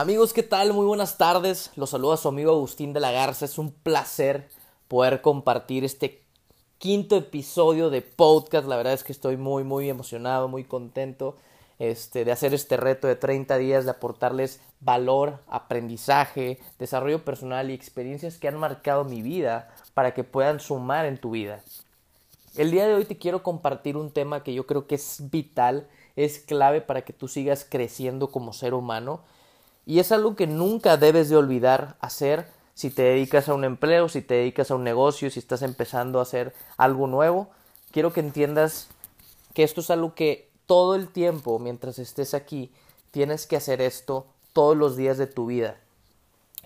Amigos, ¿qué tal? Muy buenas tardes. Los saluda su amigo Agustín de la Garza. Es un placer poder compartir este quinto episodio de podcast. La verdad es que estoy muy, muy emocionado, muy contento este, de hacer este reto de 30 días, de aportarles valor, aprendizaje, desarrollo personal y experiencias que han marcado mi vida para que puedan sumar en tu vida. El día de hoy te quiero compartir un tema que yo creo que es vital, es clave para que tú sigas creciendo como ser humano y es algo que nunca debes de olvidar hacer si te dedicas a un empleo, si te dedicas a un negocio, si estás empezando a hacer algo nuevo. Quiero que entiendas que esto es algo que todo el tiempo, mientras estés aquí, tienes que hacer esto todos los días de tu vida.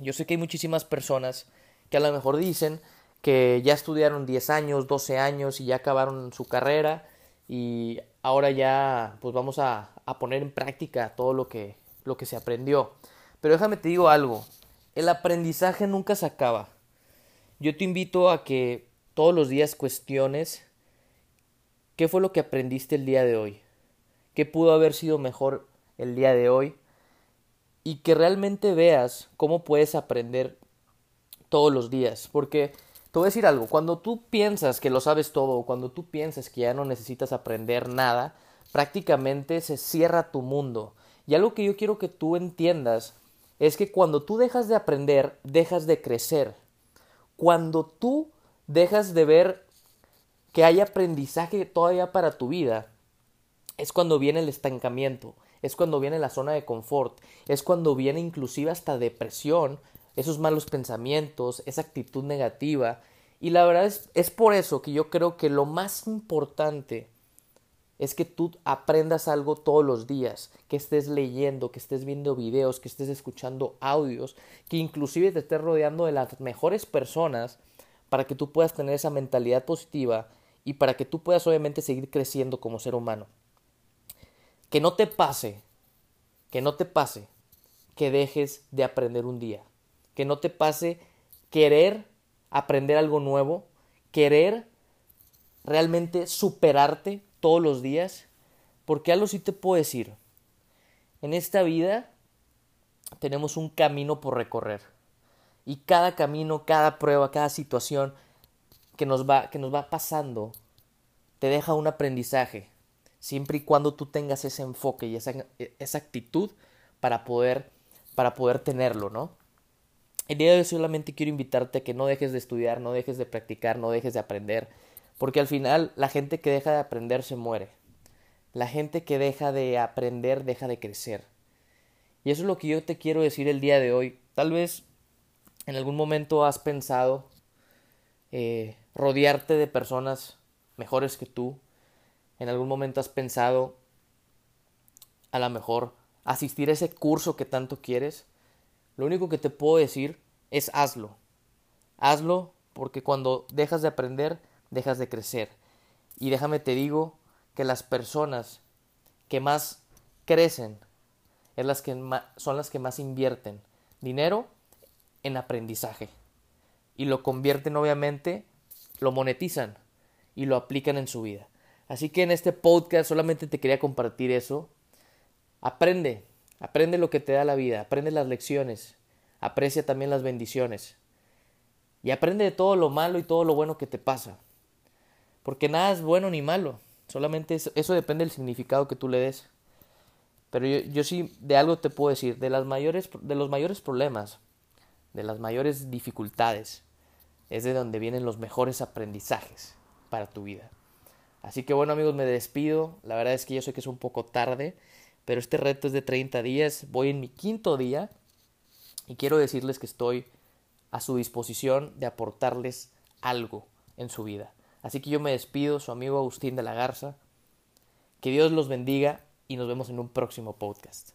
Yo sé que hay muchísimas personas que a lo mejor dicen que ya estudiaron 10 años, 12 años y ya acabaron su carrera y ahora ya pues vamos a, a poner en práctica todo lo que lo que se aprendió. Pero déjame te digo algo, el aprendizaje nunca se acaba. Yo te invito a que todos los días cuestiones qué fue lo que aprendiste el día de hoy, qué pudo haber sido mejor el día de hoy y que realmente veas cómo puedes aprender todos los días. Porque te voy a decir algo, cuando tú piensas que lo sabes todo, cuando tú piensas que ya no necesitas aprender nada, prácticamente se cierra tu mundo. Y algo que yo quiero que tú entiendas es que cuando tú dejas de aprender, dejas de crecer. Cuando tú dejas de ver que hay aprendizaje todavía para tu vida, es cuando viene el estancamiento, es cuando viene la zona de confort, es cuando viene inclusive hasta depresión, esos malos pensamientos, esa actitud negativa. Y la verdad es, es por eso que yo creo que lo más importante es que tú aprendas algo todos los días, que estés leyendo, que estés viendo videos, que estés escuchando audios, que inclusive te estés rodeando de las mejores personas para que tú puedas tener esa mentalidad positiva y para que tú puedas obviamente seguir creciendo como ser humano. Que no te pase, que no te pase que dejes de aprender un día, que no te pase querer aprender algo nuevo, querer realmente superarte todos los días, porque algo sí te puedo decir. En esta vida tenemos un camino por recorrer. Y cada camino, cada prueba, cada situación que nos va, que nos va pasando, te deja un aprendizaje. Siempre y cuando tú tengas ese enfoque y esa, esa actitud para poder, para poder tenerlo, ¿no? El día de hoy solamente quiero invitarte a que no dejes de estudiar, no dejes de practicar, no dejes de aprender. Porque al final la gente que deja de aprender se muere. La gente que deja de aprender deja de crecer. Y eso es lo que yo te quiero decir el día de hoy. Tal vez en algún momento has pensado eh, rodearte de personas mejores que tú. En algún momento has pensado a lo mejor asistir a ese curso que tanto quieres. Lo único que te puedo decir es hazlo. Hazlo porque cuando dejas de aprender dejas de crecer. Y déjame te digo que las personas que más crecen son las que más invierten dinero en aprendizaje. Y lo convierten obviamente, lo monetizan y lo aplican en su vida. Así que en este podcast solamente te quería compartir eso. Aprende, aprende lo que te da la vida, aprende las lecciones, aprecia también las bendiciones. Y aprende de todo lo malo y todo lo bueno que te pasa. Porque nada es bueno ni malo. Solamente eso, depende del significado que tú le des. Pero yo, yo, sí de algo te puedo decir, de, las mayores, de los mayores problemas, de las mayores dificultades, es de donde vienen los mejores aprendizajes para tu vida. Así que bueno amigos, me despido. La verdad es que yo sé que es un poco tarde, pero este reto es de 30 días. Voy en mi quinto día y quiero decirles que estoy a su disposición de aportarles algo en su vida. Así que yo me despido, su amigo Agustín de la Garza. Que Dios los bendiga y nos vemos en un próximo podcast.